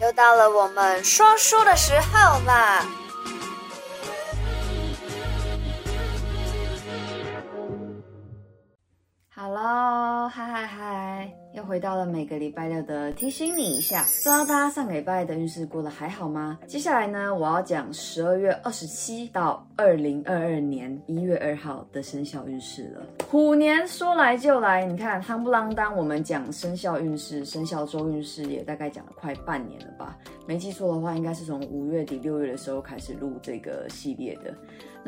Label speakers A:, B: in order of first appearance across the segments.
A: 又到了我们说书的时候啦好喽，嗨嗨嗨嗨，回到了每个礼拜六的提醒你一下，不知道大家上个礼拜的运势过得还好吗？接下来呢，我要讲十二月二十七到二零二二年一月二号的生肖运势了。虎年说来就来，你看，夯不啷当，我们讲生肖运势、生肖周运势也大概讲了快半年了吧？没记错的话，应该是从五月底六月的时候开始录这个系列的。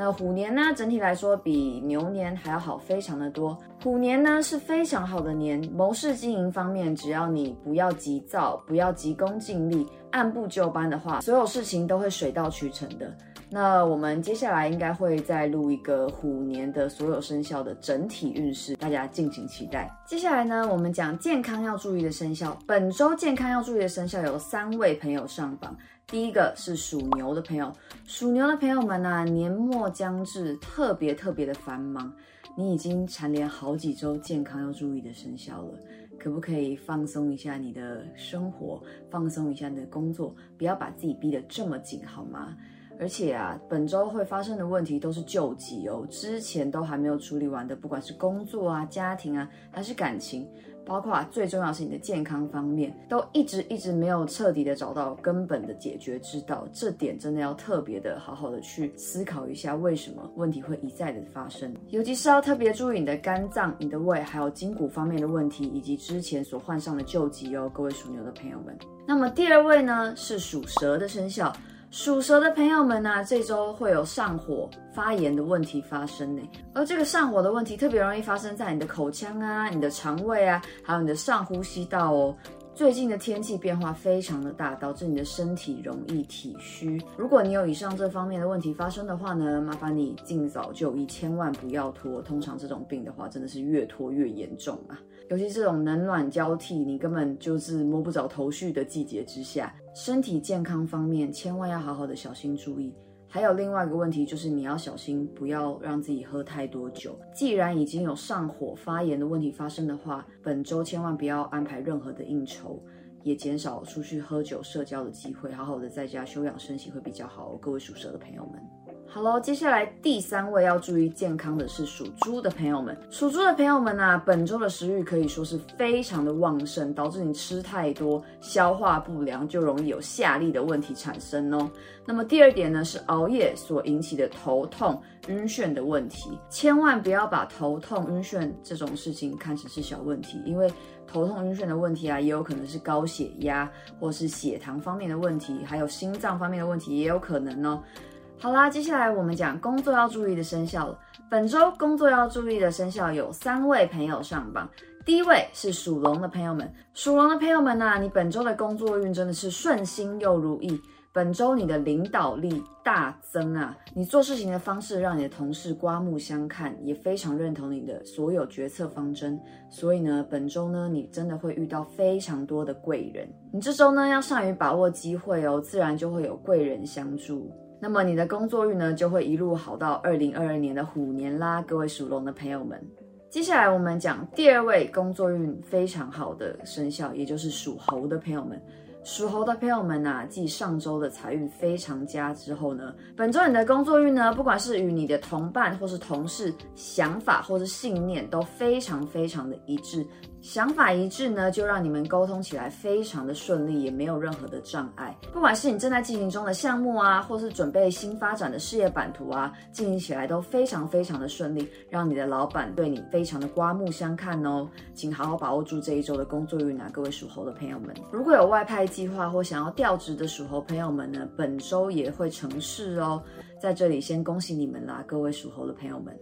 A: 那虎年呢，整体来说比牛年还要好非常的多。虎年呢是非常好的年，谋事经营方面，只要你不要急躁，不要急功近利，按部就班的话，所有事情都会水到渠成的。那我们接下来应该会再录一个虎年的所有生肖的整体运势，大家敬请期待。接下来呢，我们讲健康要注意的生肖。本周健康要注意的生肖有三位朋友上榜。第一个是属牛的朋友，属牛的朋友们啊，年末将至，特别特别的繁忙。你已经蝉联好几周健康要注意的生肖了，可不可以放松一下你的生活，放松一下你的工作，不要把自己逼得这么紧，好吗？而且啊，本周会发生的问题都是救急哦，之前都还没有处理完的，不管是工作啊、家庭啊，还是感情，包括啊，最重要是你的健康方面，都一直一直没有彻底的找到根本的解决之道。这点真的要特别的好好的去思考一下，为什么问题会一再的发生，尤其是要特别注意你的肝脏、你的胃，还有筋骨方面的问题，以及之前所患上的旧疾哦，各位属牛的朋友们。那么第二位呢，是属蛇的生肖。属蛇的朋友们呢、啊，这周会有上火、发炎的问题发生呢。而这个上火的问题特别容易发生在你的口腔啊、你的肠胃啊，还有你的上呼吸道哦。最近的天气变化非常的大，导致你的身体容易体虚。如果你有以上这方面的问题发生的话呢，麻烦你尽早就医，千万不要拖。通常这种病的话，真的是越拖越严重啊。尤其这种冷暖交替，你根本就是摸不着头绪的季节之下，身体健康方面千万要好好的小心注意。还有另外一个问题，就是你要小心不要让自己喝太多酒。既然已经有上火、发炎的问题发生的话，本周千万不要安排任何的应酬，也减少出去喝酒、社交的机会，好好的在家休养生息会比较好。各位属蛇的朋友们。好喽，接下来第三位要注意健康的是属猪的朋友们。属猪的朋友们啊，本周的食欲可以说是非常的旺盛，导致你吃太多，消化不良，就容易有下痢的问题产生哦。那么第二点呢，是熬夜所引起的头痛、晕眩的问题，千万不要把头痛、晕眩这种事情看成是小问题，因为头痛、晕眩的问题啊，也有可能是高血压或是血糖方面的问题，还有心脏方面的问题，也有可能哦。好啦，接下来我们讲工作要注意的生肖了。本周工作要注意的生肖有三位朋友上榜。第一位是属龙的朋友们，属龙的朋友们呐、啊，你本周的工作运真的是顺心又如意。本周你的领导力大增啊，你做事情的方式让你的同事刮目相看，也非常认同你的所有决策方针。所以呢，本周呢，你真的会遇到非常多的贵人。你这周呢，要善于把握机会哦，自然就会有贵人相助。那么你的工作运呢，就会一路好到二零二二年的虎年啦，各位属龙的朋友们。接下来我们讲第二位工作运非常好的生肖，也就是属猴的朋友们。属猴的朋友们呐、啊，继上周的财运非常佳之后呢，本周你的工作运呢，不管是与你的同伴或是同事，想法或是信念都非常非常的一致。想法一致呢，就让你们沟通起来非常的顺利，也没有任何的障碍。不管是你正在进行中的项目啊，或是准备新发展的事业版图啊，进行起来都非常非常的顺利，让你的老板对你非常的刮目相看哦。请好好把握住这一周的工作运啊，各位属猴的朋友们。如果有外派计划或想要调职的属猴朋友们呢，本周也会成事哦。在这里先恭喜你们啦，各位属猴的朋友们。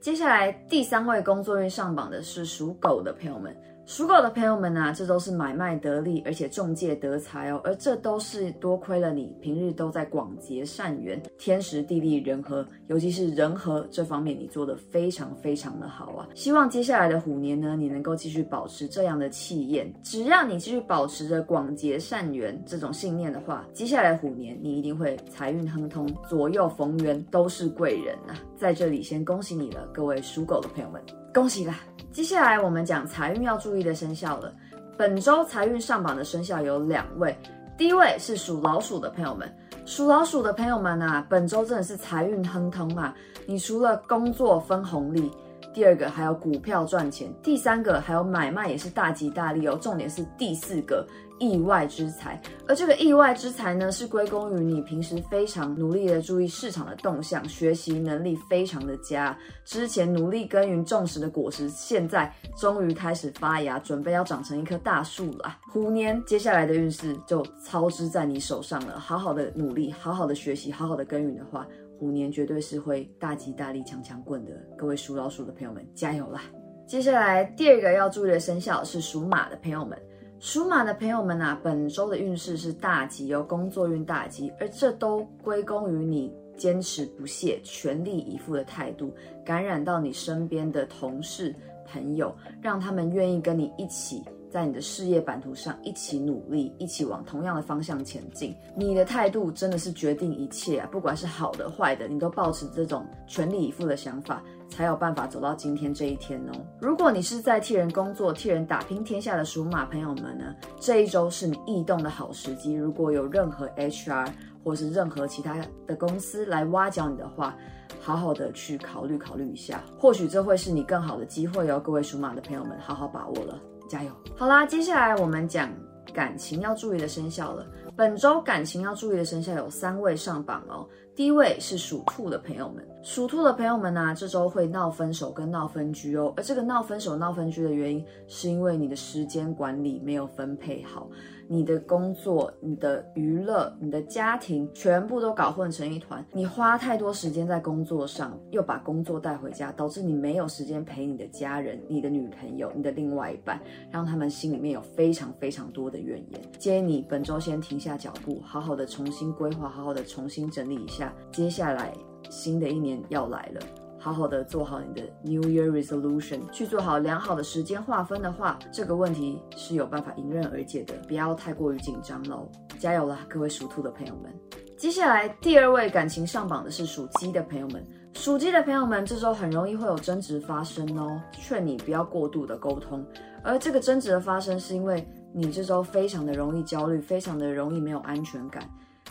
A: 接下来第三位工作运上榜的是属狗的朋友们。属狗的朋友们啊，这都是买卖得利，而且中介得财哦。而这都是多亏了你平日都在广结善缘，天时地利人和，尤其是人和这方面，你做得非常非常的好啊。希望接下来的虎年呢，你能够继续保持这样的气焰。只要你继续保持着广结善缘这种信念的话，接下来虎年你一定会财运亨通，左右逢源，都是贵人啊。在这里先恭喜你了，各位属狗的朋友们，恭喜啦！接下来我们讲财运要注意的生肖了。本周财运上榜的生肖有两位。第一位是属老鼠的朋友们，属老鼠的朋友们啊，本周真的是财运亨通啊！你除了工作分红利，第二个还有股票赚钱，第三个还有买卖也是大吉大利哦。重点是第四个。意外之财，而这个意外之财呢，是归功于你平时非常努力的注意市场的动向，学习能力非常的佳。之前努力耕耘种植的果实，现在终于开始发芽，准备要长成一棵大树了。虎年接下来的运势就操之在你手上了。好好的努力，好好的学习，好好的耕耘的话，虎年绝对是会大吉大利、强强滚的。各位属老鼠的朋友们，加油啦！接下来第二个要注意的生肖是属马的朋友们。属马的朋友们啊，本周的运势是大吉哦，工作运大吉，而这都归功于你坚持不懈、全力以赴的态度，感染到你身边的同事朋友，让他们愿意跟你一起。在你的事业版图上一起努力，一起往同样的方向前进。你的态度真的是决定一切啊！不管是好的坏的，你都抱持这种全力以赴的想法，才有办法走到今天这一天哦。如果你是在替人工作、替人打拼天下的属马朋友们呢，这一周是你异动的好时机。如果有任何 HR 或是任何其他的公司来挖角你的话，好好的去考虑考虑一下，或许这会是你更好的机会哦。各位属马的朋友们，好好把握了。加油！好啦，接下来我们讲感情要注意的生肖了。本周感情要注意的生肖有三位上榜哦。第一位是属兔的朋友们，属兔的朋友们呢、这周会闹分手跟闹分居哦。而这个闹分手、闹分居的原因，是因为你的时间管理没有分配好。你的工作、你的娱乐、你的家庭，全部都搞混成一团。你花太多时间在工作上，又把工作带回家，导致你没有时间陪你的家人、你的女朋友、你的另外一半，让他们心里面有非常非常多的怨言。建议你本周先停下脚步，好好的重新规划，好好的重新整理一下。接下来新的一年要来了。好好的做好你的 New Year Resolution，去做好良好的时间划分的话，这个问题是有办法迎刃而解的。不要太过于紧张喽，加油啦，各位属兔的朋友们！接下来第二位感情上榜的是属鸡的朋友们，属鸡的朋友们这周很容易会有争执发生哦，劝你不要过度的沟通。而这个争执的发生，是因为你这周非常的容易焦虑，非常的容易没有安全感，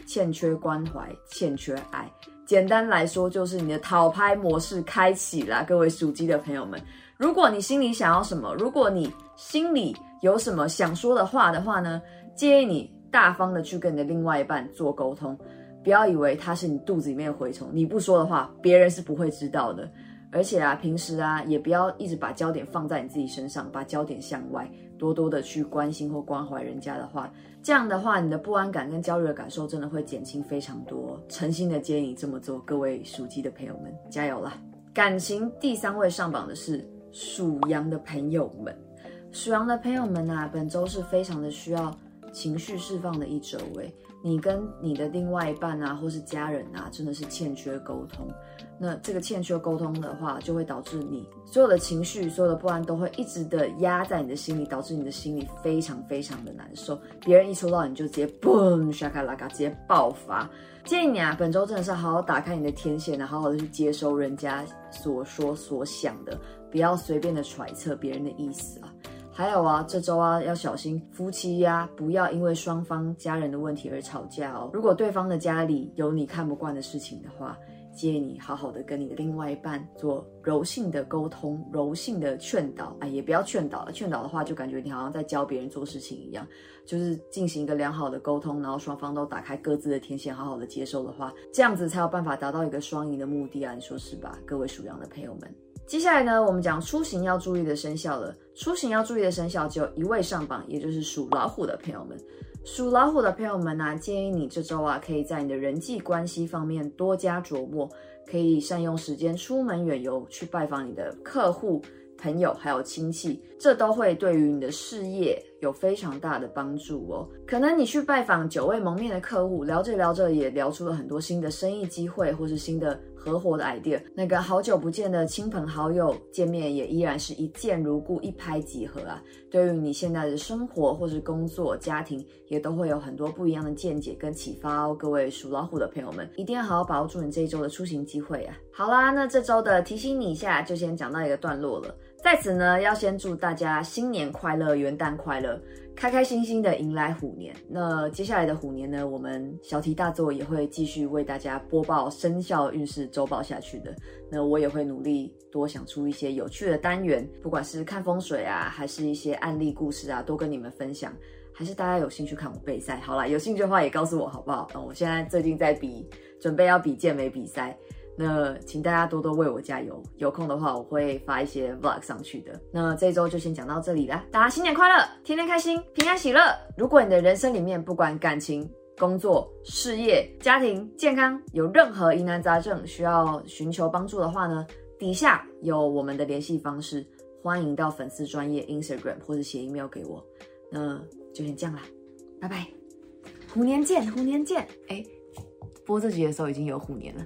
A: 欠缺关怀，欠缺爱。简单来说，就是你的讨拍模式开启了，各位属鸡的朋友们。如果你心里想要什么，如果你心里有什么想说的话的话呢，建议你大方的去跟你的另外一半做沟通，不要以为他是你肚子里面的蛔虫，你不说的话，别人是不会知道的。而且啊，平时啊，也不要一直把焦点放在你自己身上，把焦点向外，多多的去关心或关怀人家的话，这样的话，你的不安感跟焦虑的感受真的会减轻非常多。诚心的建议你这么做，各位属鸡的朋友们，加油啦！感情第三位上榜的是属羊的朋友们，属羊的朋友们啊，本周是非常的需要情绪释放的一周诶。你跟你的另外一半啊，或是家人啊，真的是欠缺沟通。那这个欠缺沟通的话，就会导致你所有的情绪、所有的不安都会一直的压在你的心里，导致你的心里非常非常的难受。别人一说到你就直接嘣，沙卡拉卡，直接爆发。建议你啊，本周真的是好好打开你的天线然，好好的去接收人家所说所想的，不要随便的揣测别人的意思啊。还有啊，这周啊要小心夫妻呀、不要因为双方家人的问题而吵架哦。如果对方的家里有你看不惯的事情的话，建议你好好的跟你的另外一半做柔性的沟通、柔性的劝导啊，也不要劝导了，劝导的话就感觉你好像在教别人做事情一样，就是进行一个良好的沟通，然后双方都打开各自的天线，好好的接受的话，这样子才有办法达到一个双赢的目的啊，你说是吧？各位属羊的朋友们。接下来呢，我们讲出行要注意的生肖了。出行要注意的生肖只有一位上榜，也就是属老虎的朋友们。属老虎的朋友们呢、啊，建议你这周啊，可以在你的人际关系方面多加琢磨，可以善用时间出门远游，去拜访你的客户、朋友还有亲戚，这都会对于你的事业有非常大的帮助哦。可能你去拜访久未谋面的客户，聊着聊着也聊出了很多新的生意机会，或是新的。合伙的 idea，那个好久不见的亲朋好友见面也依然是一见如故，一拍即合啊。对于你现在的生活或是工作、家庭，也都会有很多不一样的见解跟启发哦。各位属老虎的朋友们，一定要好好把握住你这一周的出行机会啊！好啦，那这周的提醒你一下，就先讲到一个段落了。在此呢，要先祝大家新年快乐，元旦快乐，开开心心的迎来虎年。那接下来的虎年呢，我们小题大做也会继续为大家播报生肖运势周报下去的。那我也会努力多想出一些有趣的单元，不管是看风水啊，还是一些案例故事啊，多跟你们分享。还是大家有兴趣看我备赛？好啦，有兴趣的话也告诉我好不好？嗯，我现在最近在比，准备要比健美比赛。那请大家多多为我加油，有空的话我会发一些 vlog 上去的。那这周就先讲到这里啦，大家新年快乐，天天开心，平安喜乐。如果你的人生里面不管感情、工作、事业、家庭、健康有任何疑难杂症需要寻求帮助的话呢，底下有我们的联系方式，欢迎到粉丝专业 Instagram 或者写 email 给我。那就先这样啦，拜拜，虎年见，虎年见。哎，播这集的时候已经有虎年了。